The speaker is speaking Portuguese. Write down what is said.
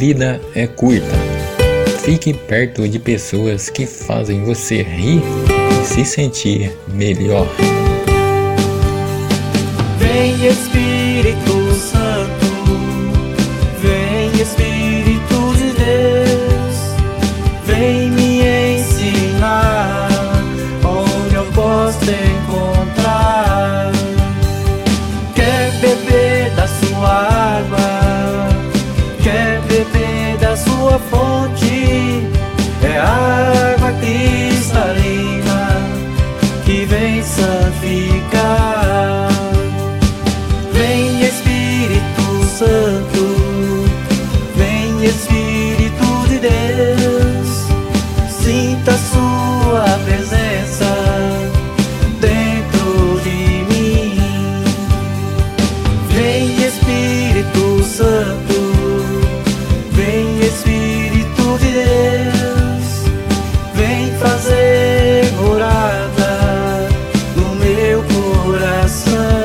vida é curta. Fique perto de pessoas que fazem você rir e se sentir melhor. Vem Espírito quer beber da sua fonte, é água cristalina que vem santificar. Vem Espírito Santo, coração.